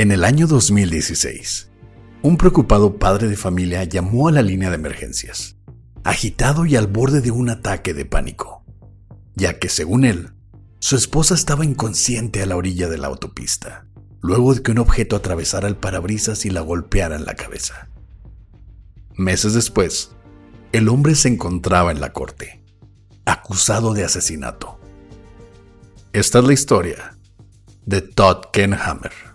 En el año 2016, un preocupado padre de familia llamó a la línea de emergencias, agitado y al borde de un ataque de pánico, ya que según él, su esposa estaba inconsciente a la orilla de la autopista, luego de que un objeto atravesara el parabrisas y la golpeara en la cabeza. Meses después, el hombre se encontraba en la corte, acusado de asesinato. Esta es la historia de Todd Kenhammer.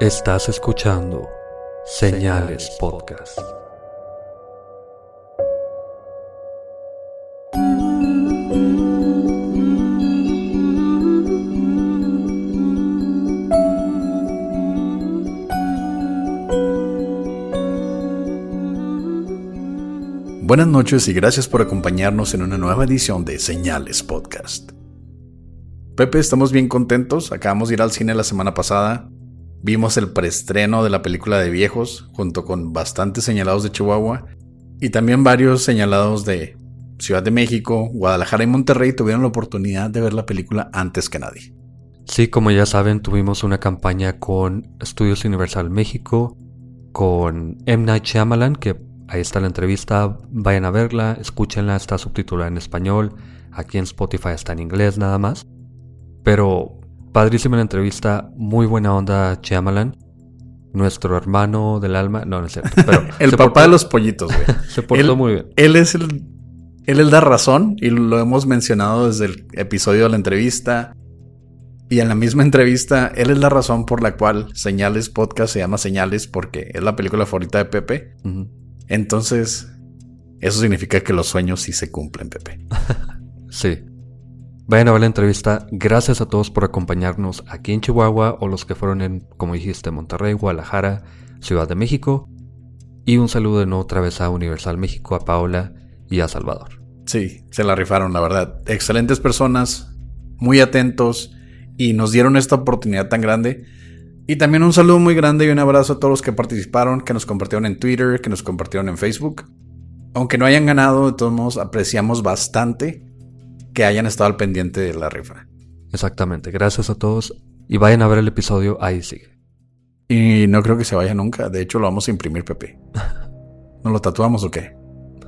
Estás escuchando Señales Podcast. Buenas noches y gracias por acompañarnos en una nueva edición de Señales Podcast. Pepe, estamos bien contentos. Acabamos de ir al cine la semana pasada Vimos el preestreno de la película de viejos, junto con bastantes señalados de Chihuahua, y también varios señalados de Ciudad de México, Guadalajara y Monterrey tuvieron la oportunidad de ver la película antes que nadie. Sí, como ya saben, tuvimos una campaña con Estudios Universal México, con M. Night Shyamalan, que ahí está la entrevista, vayan a verla, escúchenla, está subtitulada en español, aquí en Spotify está en inglés nada más. Pero Padrísima la entrevista, muy buena onda Chiamalan. Nuestro hermano del alma. No, no es cierto. el papá de los pollitos, güey. se portó muy bien. Él es el. Él es la razón, y lo hemos mencionado desde el episodio de la entrevista. Y en la misma entrevista, él es la razón por la cual Señales Podcast se llama Señales, porque es la película favorita de Pepe. Entonces, eso significa que los sueños sí se cumplen, Pepe. sí. Vayan a ver la entrevista. Gracias a todos por acompañarnos aquí en Chihuahua o los que fueron en, como dijiste, Monterrey, Guadalajara, Ciudad de México. Y un saludo de nuevo otra vez a Universal México, a Paola y a Salvador. Sí, se la rifaron, la verdad. Excelentes personas, muy atentos y nos dieron esta oportunidad tan grande. Y también un saludo muy grande y un abrazo a todos los que participaron, que nos compartieron en Twitter, que nos compartieron en Facebook. Aunque no hayan ganado, de todos modos apreciamos bastante que hayan estado al pendiente de la rifa. Exactamente, gracias a todos y vayan a ver el episodio, ahí sigue. Y no creo que se vaya nunca, de hecho lo vamos a imprimir, Pepe. ¿Nos lo tatuamos o qué?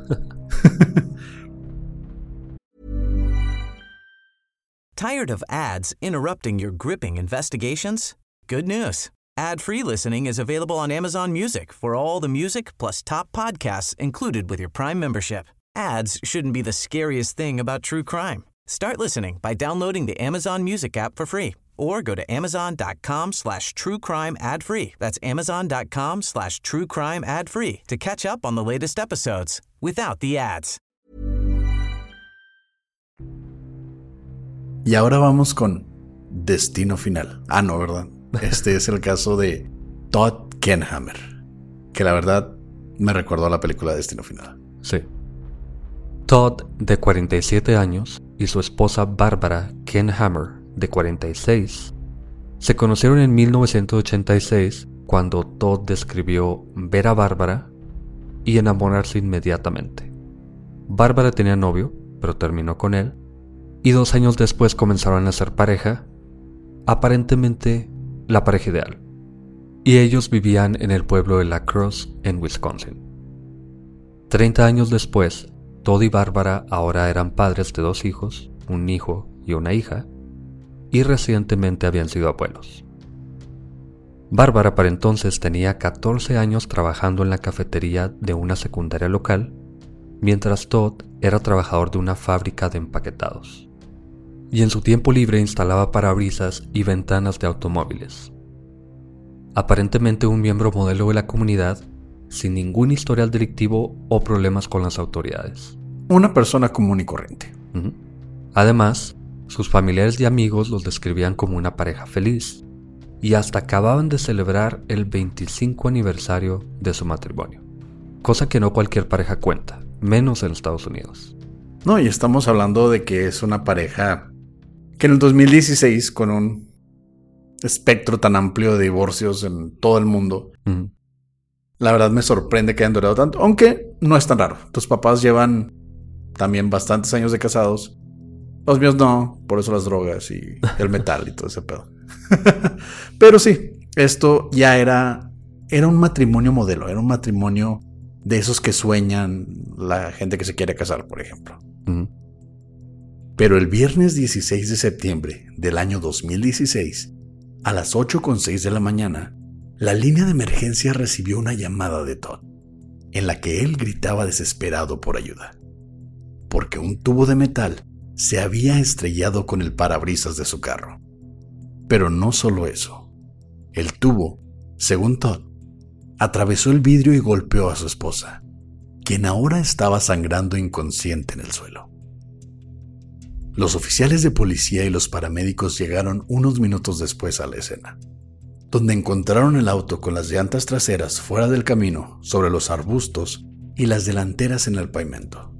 Tired of ads interrupting your gripping investigations? Good news. Ad-free listening is available on Amazon Music for all the music plus top podcasts included with your Prime membership. Ads shouldn't be the scariest thing about true crime. Start listening by downloading the Amazon Music app for free or go to amazon.com slash true crime ad free. That's amazon.com slash true crime ad free to catch up on the latest episodes without the ads. Y ahora vamos con Destino Final. Ah, no, ¿verdad? Este es el caso de Todd Kenhammer, que la verdad me recordó a la película Destino Final. Sí. Todd, de 47 años, y su esposa Barbara Ken Hammer, de 46, se conocieron en 1986 cuando Todd describió ver a Bárbara y enamorarse inmediatamente. Bárbara tenía novio, pero terminó con él, y dos años después comenzaron a ser pareja, aparentemente la pareja ideal. Y ellos vivían en el pueblo de La Crosse, en Wisconsin. Treinta años después, Todd y Bárbara ahora eran padres de dos hijos, un hijo y una hija, y recientemente habían sido abuelos. Bárbara para entonces tenía 14 años trabajando en la cafetería de una secundaria local, mientras Todd era trabajador de una fábrica de empaquetados. Y en su tiempo libre instalaba parabrisas y ventanas de automóviles. Aparentemente un miembro modelo de la comunidad, sin ningún historial delictivo o problemas con las autoridades. Una persona común y corriente. Además, sus familiares y amigos los describían como una pareja feliz, y hasta acababan de celebrar el 25 aniversario de su matrimonio, cosa que no cualquier pareja cuenta, menos en Estados Unidos. No, y estamos hablando de que es una pareja que en el 2016, con un espectro tan amplio de divorcios en todo el mundo, la verdad me sorprende que hayan durado tanto, aunque no es tan raro. Tus papás llevan también bastantes años de casados. Los míos no, por eso las drogas y el metal y todo ese pedo. Pero sí, esto ya era, era un matrimonio modelo, era un matrimonio de esos que sueñan la gente que se quiere casar, por ejemplo. Pero el viernes 16 de septiembre del año 2016, a las 8.06 de la mañana, la línea de emergencia recibió una llamada de Todd, en la que él gritaba desesperado por ayuda, porque un tubo de metal se había estrellado con el parabrisas de su carro. Pero no solo eso. El tubo, según Todd, atravesó el vidrio y golpeó a su esposa, quien ahora estaba sangrando inconsciente en el suelo. Los oficiales de policía y los paramédicos llegaron unos minutos después a la escena, donde encontraron el auto con las llantas traseras fuera del camino, sobre los arbustos y las delanteras en el pavimento.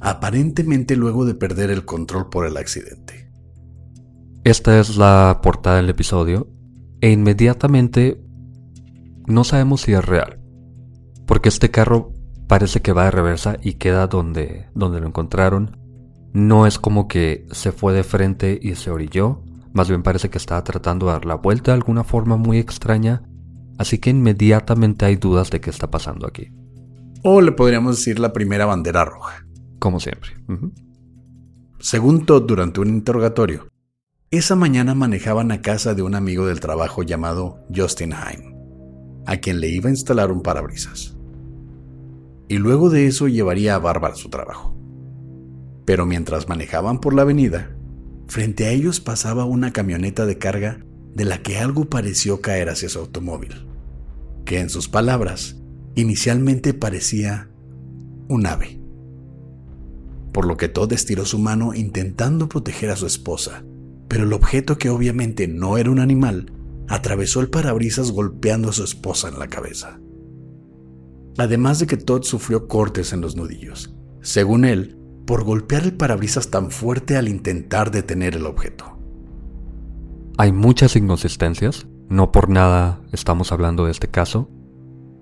Aparentemente luego de perder el control por el accidente. Esta es la portada del episodio e inmediatamente no sabemos si es real, porque este carro parece que va de reversa y queda donde, donde lo encontraron. No es como que se fue de frente y se orilló, más bien parece que estaba tratando de dar la vuelta de alguna forma muy extraña, así que inmediatamente hay dudas de qué está pasando aquí. O le podríamos decir la primera bandera roja. Como siempre. Según Todd, durante un interrogatorio, esa mañana manejaban a casa de un amigo del trabajo llamado Justin Heim, a quien le iba a instalar un parabrisas. Y luego de eso llevaría a Bárbara a su trabajo. Pero mientras manejaban por la avenida, frente a ellos pasaba una camioneta de carga de la que algo pareció caer hacia su automóvil, que en sus palabras inicialmente parecía un ave. Por lo que Todd estiró su mano intentando proteger a su esposa, pero el objeto que obviamente no era un animal atravesó el parabrisas golpeando a su esposa en la cabeza. Además de que Todd sufrió cortes en los nudillos, según él, por golpear el parabrisas tan fuerte al intentar detener el objeto. Hay muchas inconsistencias, no por nada estamos hablando de este caso,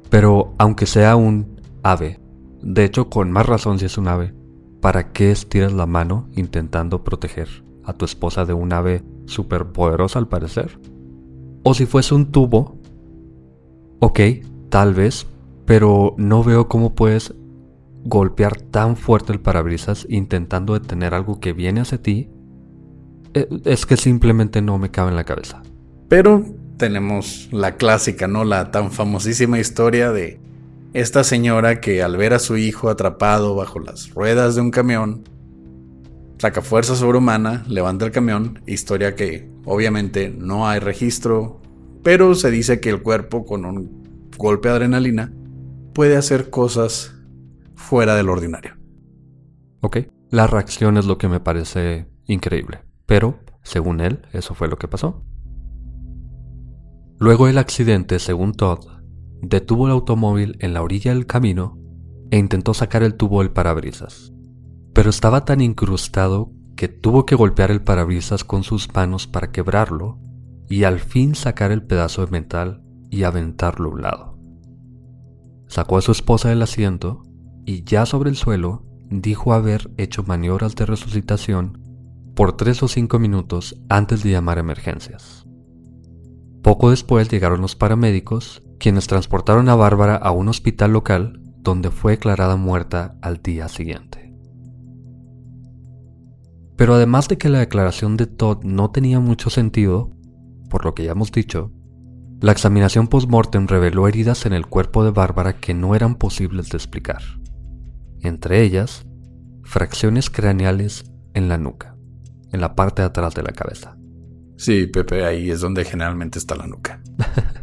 pero aunque sea un ave, de hecho con más razón si es un ave, ¿para qué estiras la mano intentando proteger a tu esposa de un ave superpoderosa al parecer. O si fuese un tubo, ok, tal vez, pero no veo cómo puedes golpear tan fuerte el parabrisas intentando detener algo que viene hacia ti. E, es que simplemente no me cabe en la cabeza. Pero tenemos la clásica, ¿no? La tan famosísima historia de esta señora que al ver a su hijo atrapado bajo las ruedas de un camión, saca fuerza sobrehumana, levanta el camión, historia que obviamente no hay registro, pero se dice que el cuerpo con un golpe de adrenalina puede hacer cosas fuera del ordinario. Ok, la reacción es lo que me parece increíble, pero según él, eso fue lo que pasó. Luego del accidente, según Todd, detuvo el automóvil en la orilla del camino e intentó sacar el tubo del parabrisas pero estaba tan incrustado que tuvo que golpear el parabrisas con sus manos para quebrarlo y al fin sacar el pedazo de metal y aventarlo a un lado. Sacó a su esposa del asiento y ya sobre el suelo dijo haber hecho maniobras de resucitación por tres o cinco minutos antes de llamar a emergencias. Poco después llegaron los paramédicos, quienes transportaron a Bárbara a un hospital local donde fue declarada muerta al día siguiente. Pero además de que la declaración de Todd no tenía mucho sentido, por lo que ya hemos dicho, La examinación post-mortem reveló heridas en el cuerpo de Bárbara que no eran posibles de explicar. Entre ellas, fracciones craneales en la nuca, en la parte de atrás de la cabeza. Sí, Pepe, ahí es donde generalmente está la nuca.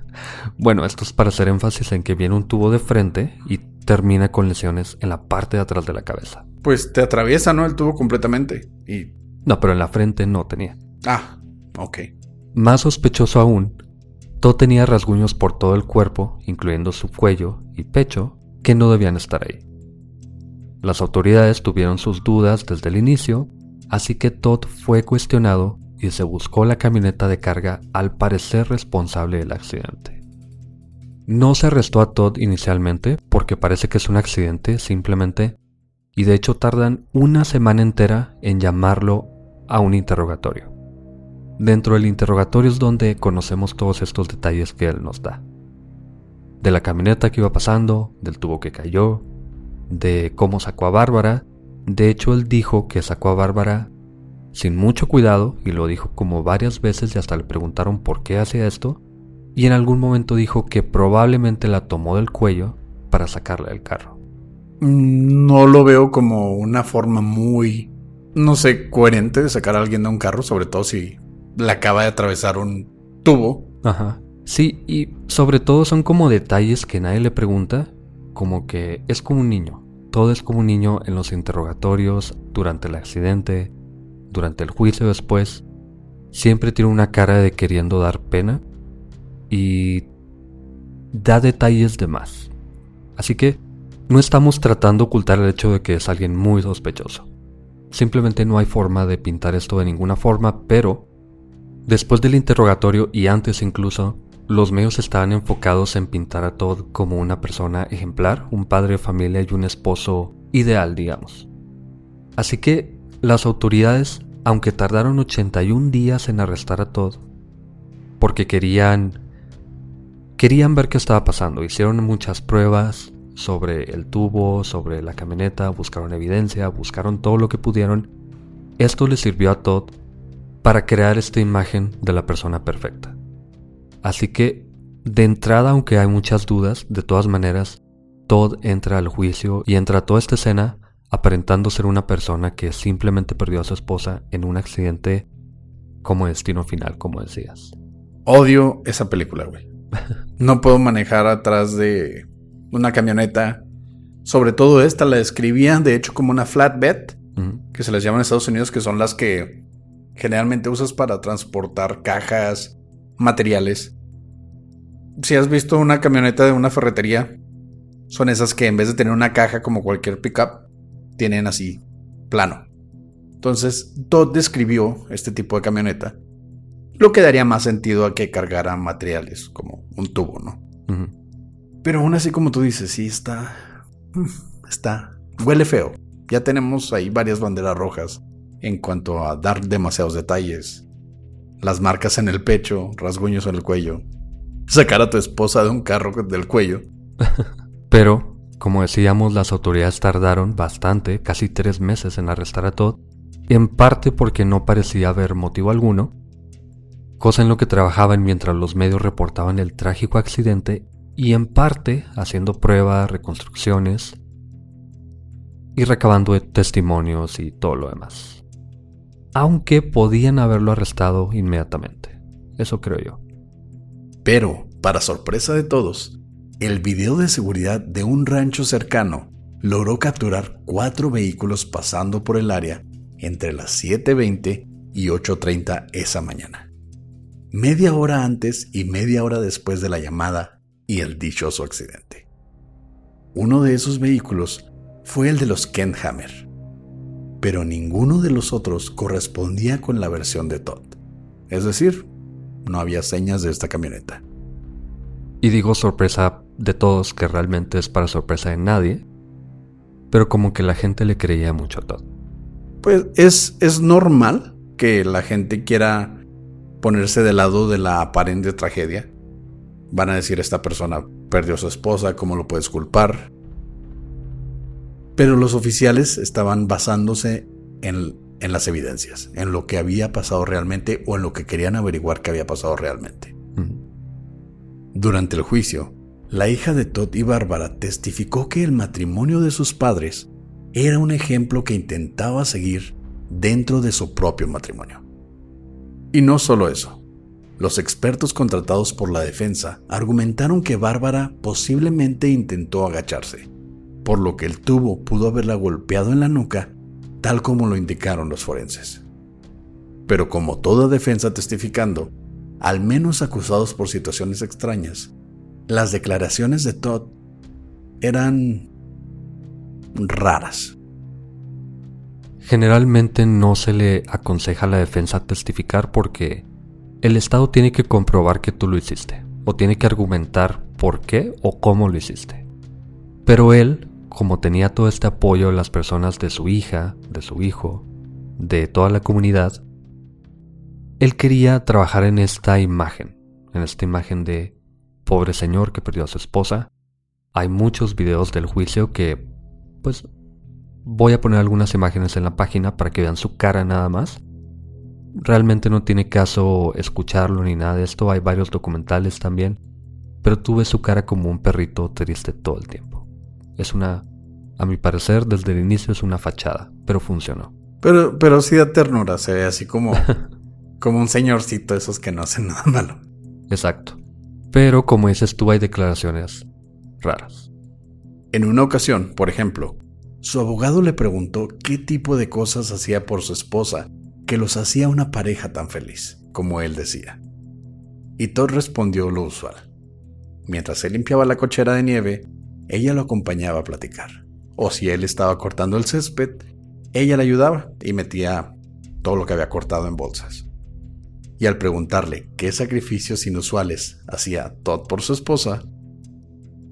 bueno, esto es para hacer énfasis en que viene un tubo de frente y termina con lesiones en la parte de atrás de la cabeza. Pues te atraviesa, ¿no? El tubo completamente. Y... No, pero en la frente no tenía. Ah, ok. Más sospechoso aún, Todd tenía rasguños por todo el cuerpo, incluyendo su cuello y pecho, que no debían estar ahí. Las autoridades tuvieron sus dudas desde el inicio, así que Todd fue cuestionado y se buscó la camioneta de carga al parecer responsable del accidente. No se arrestó a Todd inicialmente porque parece que es un accidente simplemente y de hecho tardan una semana entera en llamarlo a un interrogatorio. Dentro del interrogatorio es donde conocemos todos estos detalles que él nos da. De la camioneta que iba pasando, del tubo que cayó, de cómo sacó a Bárbara. De hecho, él dijo que sacó a Bárbara sin mucho cuidado y lo dijo como varias veces y hasta le preguntaron por qué hacía esto. Y en algún momento dijo que probablemente la tomó del cuello para sacarla del carro. No lo veo como una forma muy, no sé, coherente de sacar a alguien de un carro, sobre todo si le acaba de atravesar un tubo. Ajá. Sí, y sobre todo son como detalles que nadie le pregunta, como que es como un niño. Todo es como un niño en los interrogatorios, durante el accidente, durante el juicio después. Siempre tiene una cara de queriendo dar pena y da detalles de más. Así que no estamos tratando de ocultar el hecho de que es alguien muy sospechoso. Simplemente no hay forma de pintar esto de ninguna forma, pero después del interrogatorio y antes incluso, los medios estaban enfocados en pintar a Todd como una persona ejemplar, un padre de familia y un esposo ideal, digamos. Así que las autoridades, aunque tardaron 81 días en arrestar a Todd, porque querían querían ver qué estaba pasando, hicieron muchas pruebas sobre el tubo, sobre la camioneta, buscaron evidencia, buscaron todo lo que pudieron. Esto les sirvió a Todd para crear esta imagen de la persona perfecta. Así que, de entrada, aunque hay muchas dudas, de todas maneras, Todd entra al juicio y entra a toda esta escena aparentando ser una persona que simplemente perdió a su esposa en un accidente como destino final, como decías. Odio esa película, güey. No puedo manejar atrás de una camioneta. Sobre todo esta la describían, de hecho, como una flatbed, que se les llama en Estados Unidos, que son las que generalmente usas para transportar cajas, materiales. Si has visto una camioneta de una ferretería, son esas que en vez de tener una caja como cualquier pickup, tienen así plano. Entonces, Todd describió este tipo de camioneta, lo que daría más sentido a que cargara materiales, como un tubo, ¿no? Pero aún así, como tú dices, sí está. Está. Huele feo. Ya tenemos ahí varias banderas rojas en cuanto a dar demasiados detalles. Las marcas en el pecho, rasguños en el cuello. Sacar a tu esposa de un carro del cuello. Pero, como decíamos, las autoridades tardaron bastante, casi tres meses en arrestar a Todd, en parte porque no parecía haber motivo alguno, cosa en lo que trabajaban mientras los medios reportaban el trágico accidente y en parte haciendo pruebas, reconstrucciones y recabando testimonios y todo lo demás aunque podían haberlo arrestado inmediatamente. Eso creo yo. Pero, para sorpresa de todos, el video de seguridad de un rancho cercano logró capturar cuatro vehículos pasando por el área entre las 7.20 y 8.30 esa mañana. Media hora antes y media hora después de la llamada y el dichoso accidente. Uno de esos vehículos fue el de los Kent Hammer, pero ninguno de los otros correspondía con la versión de Todd. Es decir, no había señas de esta camioneta. Y digo sorpresa de todos que realmente es para sorpresa de nadie, pero como que la gente le creía mucho a Todd. Pues es, es normal que la gente quiera ponerse del lado de la aparente tragedia. Van a decir esta persona perdió a su esposa, ¿cómo lo puedes culpar? Pero los oficiales estaban basándose en, las evidencias, en lo que había pasado realmente o en lo que querían averiguar que había pasado realmente. Durante el juicio, la hija de Todd y Bárbara testificó que el matrimonio de sus padres era un ejemplo que intentaba seguir dentro de su propio matrimonio. Y no solo eso. Los expertos contratados por la defensa argumentaron que Bárbara posiblemente intentó agacharse, por lo que el tubo pudo haberla golpeado en la nuca, tal como lo indicaron los forenses. Pero como toda defensa testificando, al menos acusados por situaciones extrañas, las declaraciones de Todd eran raras. Generalmente no se le aconseja a la defensa testificar porque el Estado tiene que comprobar que tú lo hiciste, o tiene que argumentar por qué o cómo lo hiciste. Pero él, como tenía todo este apoyo de las personas de su hija, de su hijo, de toda la comunidad, él quería trabajar en esta imagen, en esta imagen de pobre señor que perdió a su esposa. Hay muchos videos del juicio que, pues, voy a poner algunas imágenes en la página para que vean su cara nada más. Realmente no tiene caso escucharlo ni nada de esto, hay varios documentales también, pero tuve su cara como un perrito triste todo el tiempo. Es una, a mi parecer, desde el inicio es una fachada, pero funcionó. Pero, pero sí da ternura, se ve así como Como un señorcito esos que no hacen nada malo. Exacto. Pero como dices tú, hay declaraciones raras. En una ocasión, por ejemplo, su abogado le preguntó qué tipo de cosas hacía por su esposa que los hacía una pareja tan feliz, como él decía. Y Todd respondió lo usual. Mientras él limpiaba la cochera de nieve, ella lo acompañaba a platicar. O si él estaba cortando el césped, ella le ayudaba y metía todo lo que había cortado en bolsas y al preguntarle qué sacrificios inusuales hacía Todd por su esposa,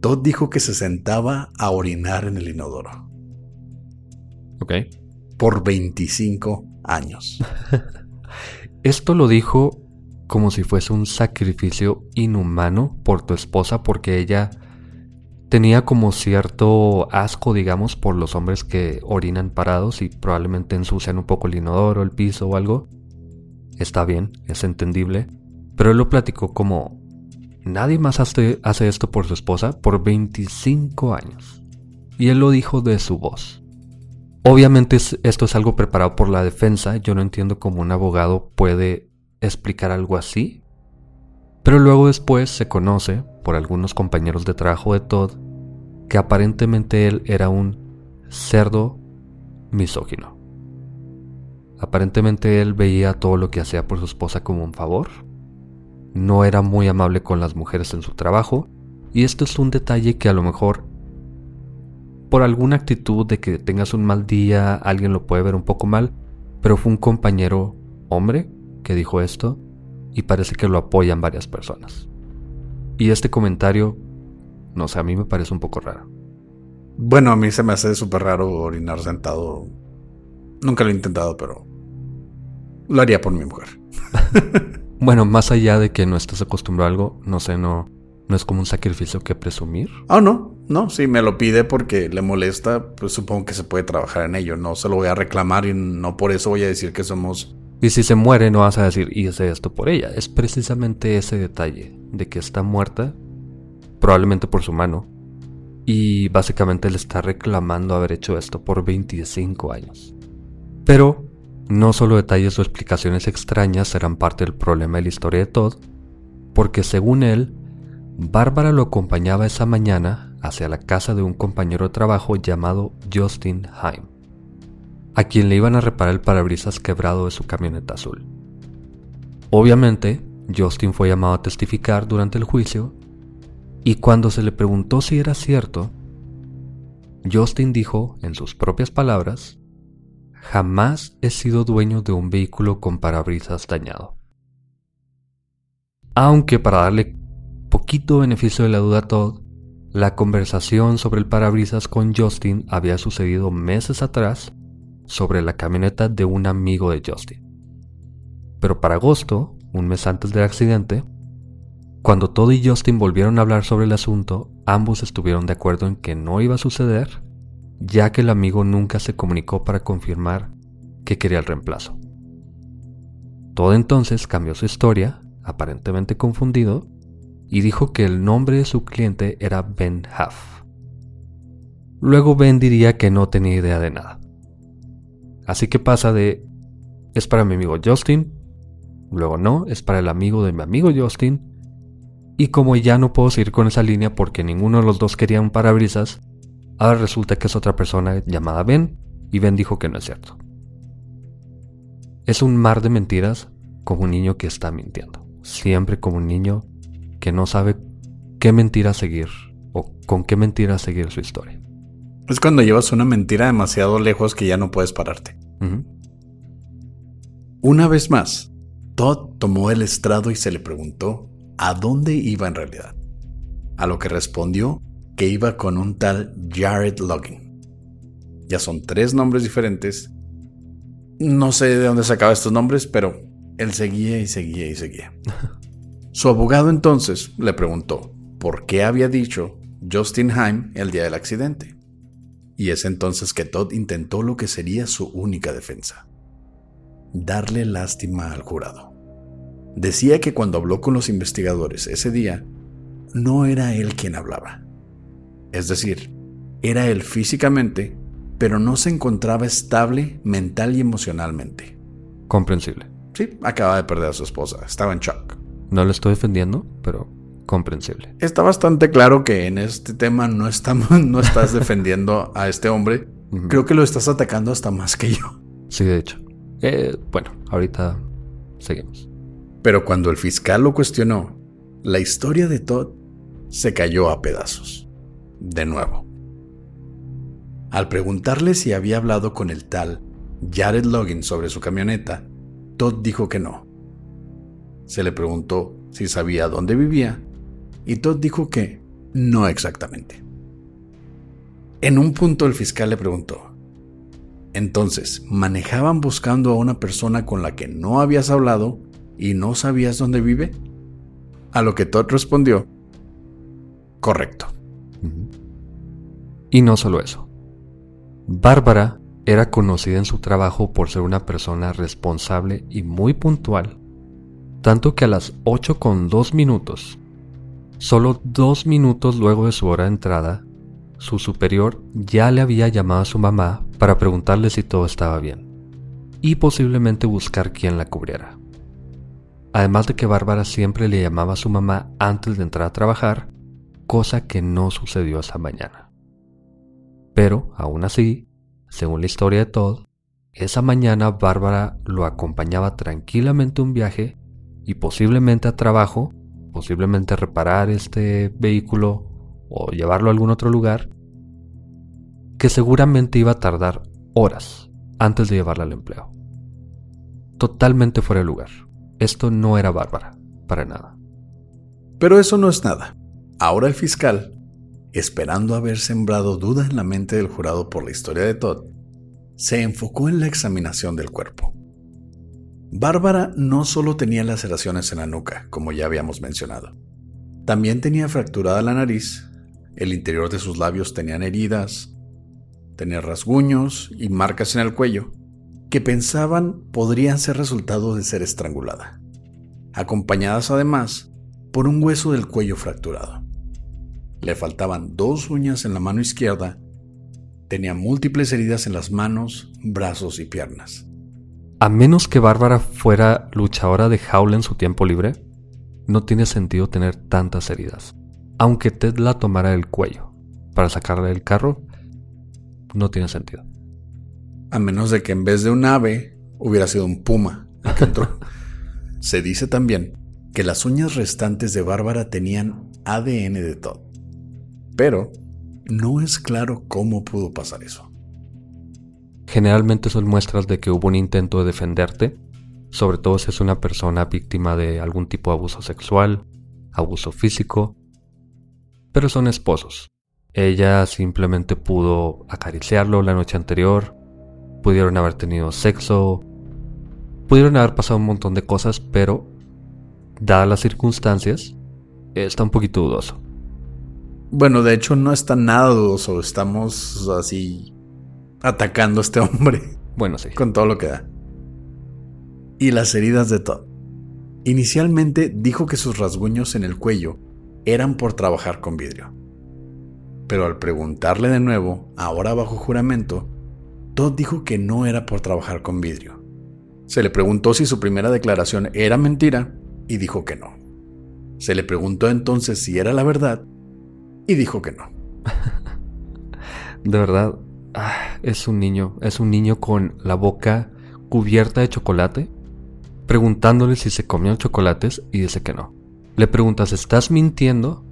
Todd dijo que se sentaba a orinar en el inodoro. Ok. Por 25 años. Esto lo dijo como si fuese un sacrificio inhumano por tu esposa porque ella tenía como cierto asco, digamos, por los hombres que orinan parados y probablemente ensucian un poco el inodoro, el piso o algo. Está bien, es entendible, pero él lo platicó como nadie más hace, hace esto por su esposa por 25 años. Y él lo dijo de su voz. Obviamente esto es algo preparado por la defensa, yo no entiendo cómo un abogado puede explicar algo así. Pero luego después se conoce, por algunos compañeros de trabajo de Todd, que aparentemente él era un cerdo misógino. Aparentemente él veía todo lo que hacía por su esposa como un favor. No era muy amable con las mujeres en su trabajo. Y esto es un detalle que a lo mejor por alguna actitud de que tengas un mal día, alguien lo puede ver un poco mal, pero fue un compañero hombre que dijo esto y parece que lo apoyan varias personas. Y este comentario, no sé, a mí me parece un poco raro. Bueno, a mí se me hace súper raro orinar sentado. Nunca lo he intentado, pero lo haría por mi mujer. bueno, más allá de que no estés acostumbrado a algo, no sé, no, no es como un sacrificio que presumir. Ah, no, no, si me lo pide porque le molesta, pues supongo que se puede trabajar en ello. No se lo voy a reclamar y no por eso voy a decir que somos. Y si se muere, no vas a decir, hice esto por ella. Es precisamente ese detalle de que está muerta, probablemente por su mano, y básicamente le está reclamando haber hecho esto por 25 años. Pero no solo detalles o explicaciones extrañas serán parte del problema de la historia de Todd, porque según él, Bárbara lo acompañaba esa mañana hacia la casa de un compañero de trabajo llamado Justin Haim, a quien le iban a reparar el parabrisas quebrado de su camioneta azul. Obviamente, Justin fue llamado a testificar durante el juicio y cuando se le preguntó si era cierto, Justin dijo, en sus propias palabras, Jamás he sido dueño de un vehículo con parabrisas dañado. Aunque para darle poquito beneficio de la duda Todd, la conversación sobre el parabrisas con Justin había sucedido meses atrás sobre la camioneta de un amigo de Justin. Pero para agosto, un mes antes del accidente, cuando Todd y Justin volvieron a hablar sobre el asunto, ambos estuvieron de acuerdo en que no iba a suceder ya que el amigo nunca se comunicó para confirmar que quería el reemplazo. Todo entonces cambió su historia, aparentemente confundido, y dijo que el nombre de su cliente era Ben Huff. Luego Ben diría que no tenía idea de nada. Así que pasa de es para mi amigo Justin, luego no, es para el amigo de mi amigo Justin, y como ya no puedo seguir con esa línea porque ninguno de los dos quería un parabrisas, ahora resulta que es otra persona llamada Ben, y Ben dijo que no es cierto. Es un mar de mentiras como un niño que está mintiendo. Siempre como un niño que no sabe qué mentira seguir o con qué mentira seguir su historia. Es cuando llevas una mentira demasiado lejos que ya no puedes pararte. Una vez más, Todd tomó el estrado y se le preguntó a dónde iba en realidad. A lo que respondió que iba con un tal Jared Loggin. Ya son tres nombres diferentes. No sé de dónde sacaba estos nombres, pero él seguía y seguía y seguía. Su abogado entonces le preguntó por qué había dicho Justin Heim el día del accidente. Y es entonces que Todd intentó lo que sería su única defensa. Darle lástima al jurado. Decía que cuando habló con los investigadores ese día, no era él quien hablaba. Es decir, era él físicamente, pero no se encontraba estable mental y emocionalmente. Comprensible. Sí, acaba de perder a su esposa, estaba en shock. No lo estoy defendiendo, pero comprensible. Está bastante claro que en este tema no, estamos, no estás defendiendo a este hombre. Creo que lo estás atacando hasta más que yo. Sí, de hecho. Eh, bueno, ahorita seguimos. Pero cuando el fiscal lo cuestionó, la historia de Todd se cayó a pedazos. De nuevo. Al preguntarle si había hablado con el tal Jared Loggins sobre su camioneta, Todd dijo que no. Se le preguntó si sabía dónde vivía y Todd dijo que no exactamente. En un punto el fiscal le preguntó, entonces, ¿manejaban buscando a una persona con la que no habías hablado y no sabías dónde vive? A lo que Todd respondió, correcto. Y no solo eso. Bárbara era conocida en su trabajo por ser una persona responsable y muy puntual, tanto que a las 8 con 2 minutos Solo dos minutos luego de su hora de entrada, su superior ya le había llamado a su mamá para preguntarle si todo estaba bien y posiblemente buscar quién la cubriera. Además de que Bárbara siempre le llamaba a su mamá antes de entrar a trabajar, cosa que no sucedió esa mañana. Pero, aún así, según la historia de Todd, esa mañana Bárbara lo acompañaba tranquilamente a un viaje y posiblemente a trabajo posiblemente reparar este vehículo o llevarlo a algún otro lugar, que seguramente iba a tardar horas antes de llevarla al empleo. Totalmente fuera de lugar. Esto no era Bárbara, para nada. Pero eso no es nada. Ahora el fiscal, esperando haber sembrado duda en la mente del jurado por la historia de Todd, se enfocó en la examinación del cuerpo. Bárbara no solo tenía laceraciones en la nuca, como ya habíamos mencionado. También tenía fracturada la nariz, el interior de sus labios tenían heridas, tenía rasguños y marcas en el cuello, que pensaban podrían ser resultado de ser estrangulada, acompañadas además por un hueso del cuello fracturado. Le faltaban dos uñas en la mano izquierda, tenía múltiples heridas en las manos, brazos y piernas. A menos que Bárbara fuera luchadora de jaula en su tiempo libre, no tiene sentido tener tantas heridas. Aunque Ted la tomara del cuello para sacarla del carro, no tiene sentido. A menos de que en vez de un ave hubiera sido un puma Se dice también que las uñas restantes de Bárbara tenían ADN de Todd. Pero no es claro cómo pudo pasar eso. Generalmente son muestras de que hubo un intento de defenderte, sobre todo si es una persona víctima de algún tipo de abuso sexual, abuso físico, pero son esposos. Ella simplemente pudo acariciarlo la noche anterior, pudieron haber tenido sexo, pudieron haber pasado un montón de cosas, pero dadas las circunstancias, está un poquito dudoso. Bueno, de hecho no está nada dudoso, estamos así atacando a este hombre. Bueno, sí. Con todo lo que da. Y las heridas de Todd. Inicialmente dijo que sus rasguños en el cuello eran por trabajar con vidrio. Pero al preguntarle de nuevo, ahora bajo juramento, Todd dijo que no era por trabajar con vidrio. Se le preguntó si su primera declaración era mentira y dijo que no. Se le preguntó entonces si era la verdad y dijo que no. de verdad, es un niño, es un niño con la boca cubierta de chocolate, preguntándole si se comió chocolates y dice que no. Le preguntas, ¿estás mintiendo?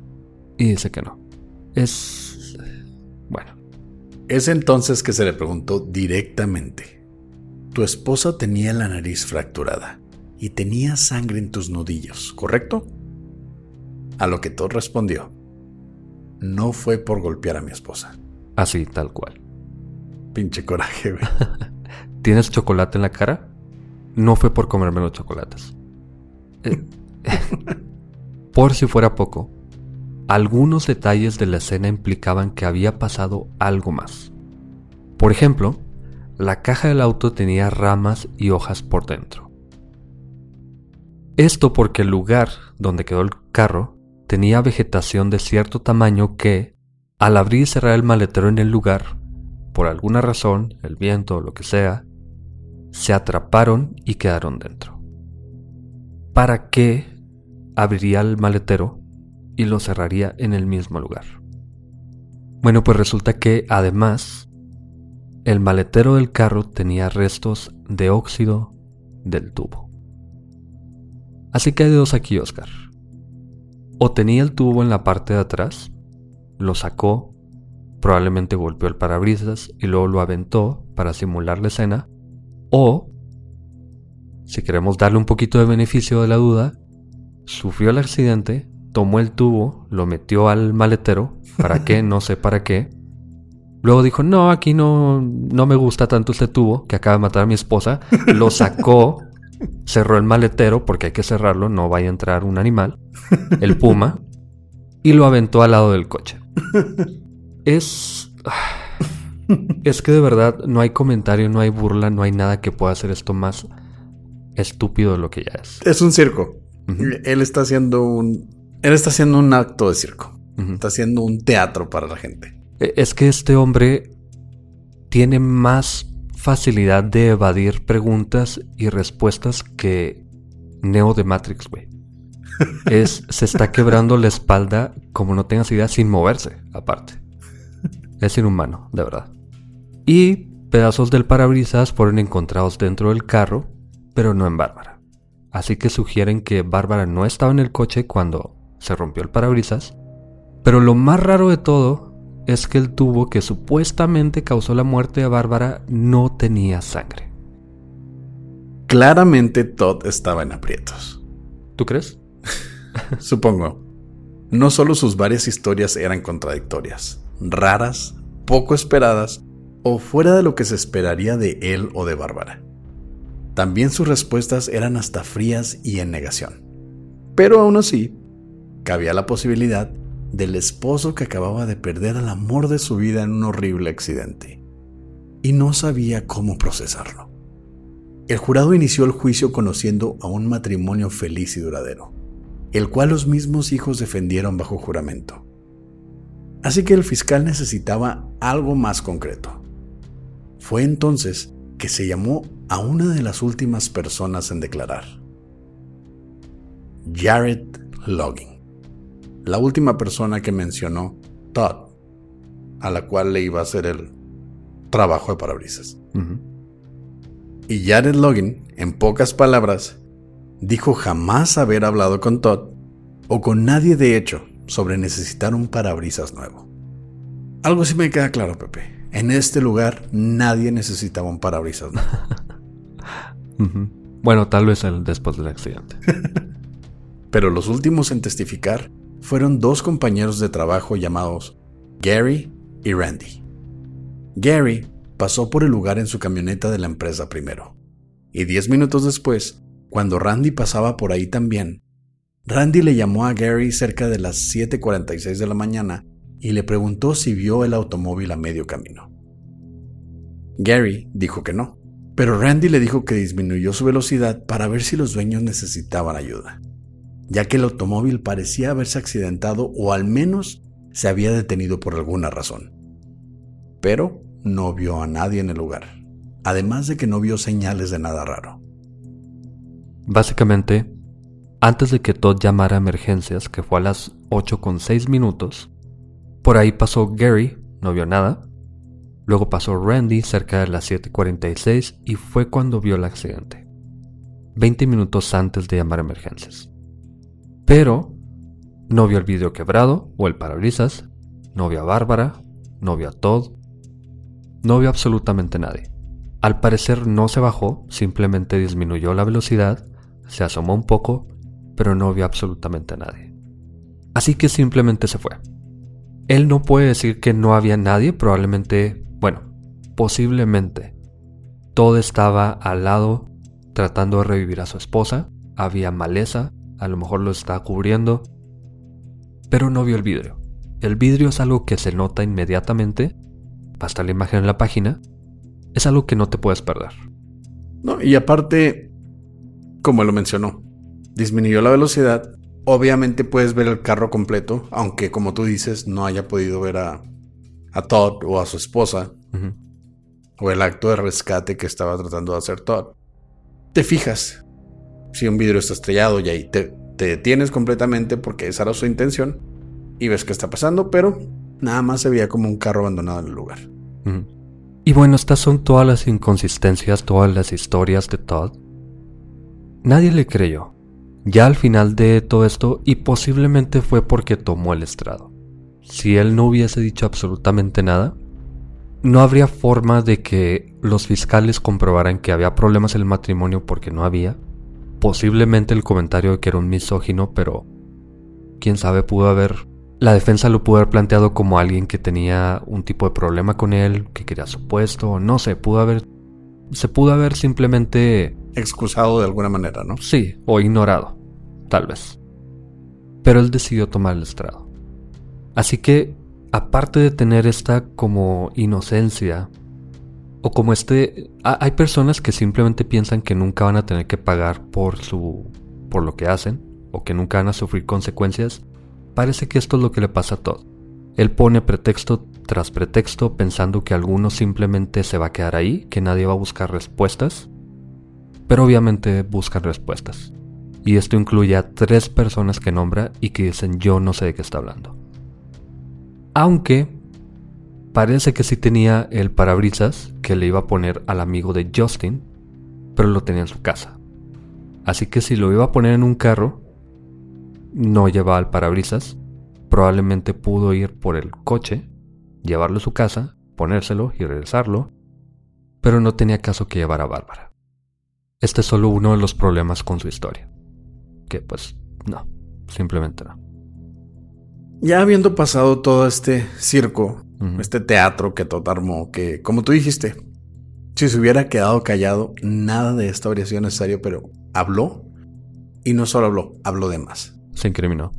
Y dice que no. Es... bueno. Es entonces que se le preguntó directamente. Tu esposa tenía la nariz fracturada y tenía sangre en tus nudillos, ¿correcto? A lo que Todd respondió, no fue por golpear a mi esposa. Así, tal cual. Pinche coraje, güey. ¿Tienes chocolate en la cara? No fue por comerme los chocolates. Eh, por si fuera poco, algunos detalles de la escena implicaban que había pasado algo más. Por ejemplo, la caja del auto tenía ramas y hojas por dentro. Esto porque el lugar donde quedó el carro tenía vegetación de cierto tamaño que, al abrir y cerrar el maletero en el lugar, por alguna razón, el viento o lo que sea, se atraparon y quedaron dentro. ¿Para qué abriría el maletero y lo cerraría en el mismo lugar? Bueno, pues resulta que además el maletero del carro tenía restos de óxido del tubo. Así que hay dos aquí, Oscar. O tenía el tubo en la parte de atrás, lo sacó, probablemente golpeó el parabrisas y luego lo aventó para simular la escena, o, si queremos darle un poquito de beneficio de la duda, sufrió el accidente, tomó el tubo, lo metió al maletero, ¿para qué? No sé para qué. Luego dijo, no, aquí no, no me gusta tanto este tubo que acaba de matar a mi esposa. Lo sacó, cerró el maletero, porque hay que cerrarlo, no vaya a entrar un animal, el puma, y lo aventó al lado del coche. Es... Es que de verdad no hay comentario, no hay burla, no hay nada que pueda hacer esto más estúpido de lo que ya es. Es un circo. Él está haciendo un. Él está haciendo un acto de circo. Está haciendo un teatro para la gente. E, es que este hombre tiene más facilidad de evadir preguntas y respuestas que Neo de Matrix, güey. Es, se está quebrando la espalda como no tengas idea sin moverse, aparte. Es inhumano, de verdad. Y pedazos del parabrisas fueron encontrados dentro del carro, pero no en Bárbara. Así que sugieren que Bárbara no estaba en el coche cuando se rompió el parabrisas. Pero lo más raro de todo es que el tubo que supuestamente causó la muerte de Bárbara no tenía sangre. Claramente Todd estaba en aprietos. ¿Tú crees? Supongo. No solo sus varias historias eran contradictorias, raras, poco esperadas o fuera de lo que se esperaría de él o de Bárbara. También sus respuestas eran hasta frías y en negación. Pero aún así, cabía la posibilidad del esposo que acababa de perder al amor de su vida en un horrible accidente. Y no sabía cómo procesarlo. El jurado inició el juicio conociendo a un matrimonio feliz y duradero, el cual los mismos hijos defendieron bajo juramento. Así que el fiscal necesitaba algo más concreto. Fue entonces que se llamó a una de las últimas personas en declarar. Jared Logging. La última persona que mencionó Todd, a la cual le iba a hacer el trabajo de parabrisas. Y Jared Logging, en pocas palabras, dijo jamás haber hablado con Todd o con nadie de hecho sobre necesitar un parabrisas nuevo. Algo sí me queda claro, Pepe. En este lugar nadie necesitaba un parabrisas nuevo. Bueno, tal vez el después del accidente. Pero los últimos en testificar fueron dos compañeros de trabajo llamados Gary y Randy. Gary pasó por el lugar en su camioneta de la empresa primero. Y diez minutos después, cuando Randy pasaba por ahí también, Randy le llamó a Gary cerca de las 7.46 de la mañana y le preguntó si vio el automóvil a medio camino. Gary dijo que no, pero Randy le dijo que disminuyó su velocidad para ver si los dueños necesitaban ayuda. ya que el automóvil parecía haberse accidentado o al menos se había detenido por alguna razón. Pero no vio a nadie en el lugar, además de que no vio señales de nada raro. Básicamente, antes de que Todd llamara a emergencias, que fue a las 8 con 6 minutos, por ahí pasó Gary, no vio nada. Luego pasó Randy cerca de las 7.46 y fue cuando vio el accidente. 20 minutos antes de llamar a emergencias. Pero no vio el vidrio quebrado o el parabrisas, no vio a Bárbara, no vio a Todd, no vio absolutamente nadie. Al parecer no se bajó, simplemente disminuyó la velocidad, se asomó un poco, pero no vio absolutamente a nadie. Así que simplemente se fue. Él no puede decir que no había nadie, probablemente, bueno, posiblemente. Todo estaba al lado tratando de revivir a su esposa, había maleza, a lo mejor lo estaba cubriendo, pero no vio el vidrio. El vidrio es algo que se nota inmediatamente, basta la imagen en la página, es algo que no te puedes perder. No, y aparte, como lo mencionó, disminuyó la velocidad Obviamente puedes ver el carro completo, aunque como tú dices, no haya podido ver a, a Todd o a su esposa. O el acto de rescate que estaba tratando de hacer Todd. Te fijas si un vidrio está estrellado y ahí te, te detienes completamente porque esa era su intención y ves qué está pasando, pero nada más se veía como un carro abandonado en el lugar. Y bueno, estas son todas las inconsistencias, todas las historias de Todd. Nadie le creyó ya al final de todo esto y posiblemente fue porque tomó el estrado. Si él no hubiese dicho absolutamente nada, no habría forma de que los fiscales comprobaran que había problemas en el matrimonio porque no había. Posiblemente el comentario de que era un misógino, pero quién sabe, pudo haber... La defensa lo pudo haber planteado como alguien que tenía un tipo de problema con él, que quería su puesto, no sé, pudo haber... Se pudo haber simplemente excusado de alguna manera, ¿no? Sí, o ignorado, tal vez. Pero él decidió tomar el estrado. Así que, aparte de tener esta como inocencia, o como este, hay personas que simplemente piensan que nunca van a tener que pagar por su, por lo que hacen, o que nunca van a sufrir consecuencias. Parece que esto es lo que le pasa a todo. Él pone pretexto tras pretexto pensando que alguno simplemente se va a quedar ahí, que nadie va a buscar respuestas pero obviamente buscan respuestas. Y esto incluye a tres personas que nombra y que dicen yo no sé de qué está hablando. Aunque parece que sí tenía el parabrisas que le iba a poner al amigo de Justin, pero lo tenía en su casa. Así que si lo iba a poner en un carro, no llevaba el parabrisas, probablemente pudo ir por el coche, llevarlo a su casa, ponérselo y regresarlo, pero no tenía caso que llevar a Bárbara. Este es solo uno de los problemas con su historia. Que pues no, simplemente no. Ya habiendo pasado todo este circo, este teatro que Todd armó, que como tú dijiste, si se hubiera quedado callado, nada de esto habría sido necesario, pero habló. Y no solo habló, habló de más. Se incriminó.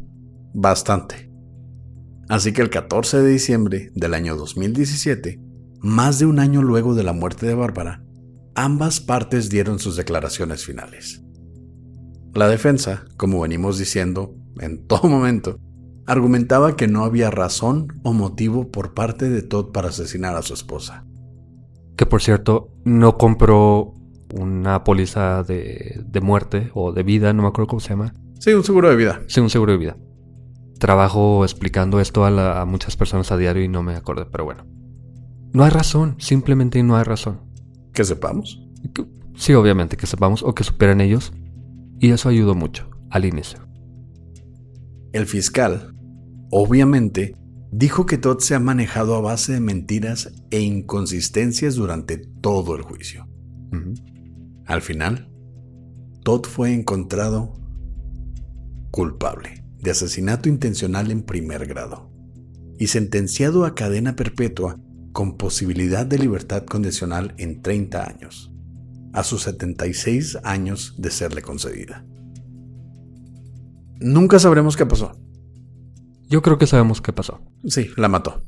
Bastante. Así que el 14 de diciembre del año 2017, más de un año luego de la muerte de Bárbara, ambas partes dieron sus declaraciones finales. La defensa, como venimos diciendo en todo momento, argumentaba que no había razón o motivo por parte de Todd para asesinar a su esposa. Que por cierto, no compró una póliza de, muerte o de vida, no me acuerdo cómo se llama. Sí, un seguro de vida. Sí, un seguro de vida. Trabajo explicando esto a, a muchas personas a diario y no me acuerdo, pero bueno. No hay razón, simplemente no hay razón. Que sepamos. Sí, obviamente, que sepamos o que superen ellos. Y eso ayudó mucho al inicio. El fiscal, obviamente, dijo que Todd se ha manejado a base de mentiras e inconsistencias durante todo el juicio. Al final, Todd fue encontrado culpable de asesinato intencional en primer grado y sentenciado a cadena perpetua con posibilidad de libertad condicional en 30 años, a sus 76 años de serle concedida. Nunca sabremos qué pasó. Yo creo que sabemos qué pasó. Sí, la mató.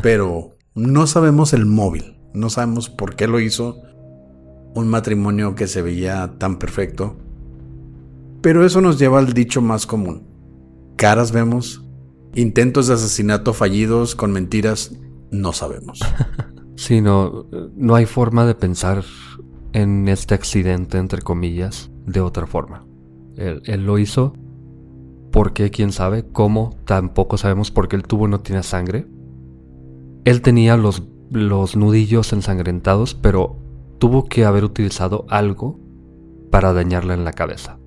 Pero no sabemos el móvil. No sabemos por qué lo hizo. Un matrimonio que se veía tan perfecto. Pero eso nos lleva al dicho más común. Caras vemos, intentos de asesinato fallidos con mentiras no sabemos. Sí, no, no hay forma de pensar en este accidente, entre comillas, de otra forma. Él, él lo hizo porque quién sabe, cómo, tampoco sabemos por qué el tubo no tiene sangre. Él tenía los, los nudillos ensangrentados, pero tuvo que haber utilizado algo para dañarla en la cabeza.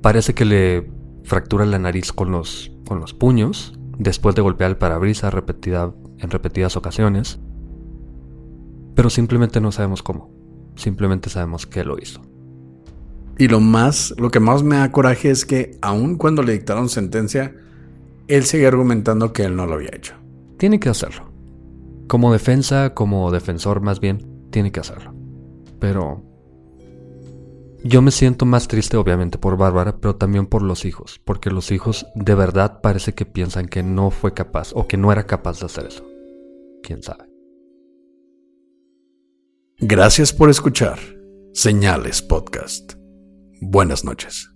Parece que le fractura la nariz con los, con los puños, después de golpear el parabrisas repetida, en repetidas ocasiones. Pero simplemente no sabemos cómo. Simplemente sabemos que lo hizo. Y lo más, lo que más me da coraje es que aun cuando le dictaron sentencia, él sigue argumentando que él no lo había hecho. Tiene que hacerlo. Como defensa, como defensor más bien, tiene que hacerlo. Pero yo me siento más triste obviamente por Bárbara, pero también por los hijos, porque los hijos de verdad parece que piensan que no fue capaz o que no era capaz de hacer eso. ¿Quién sabe? Gracias por escuchar Señales Podcast. Buenas noches.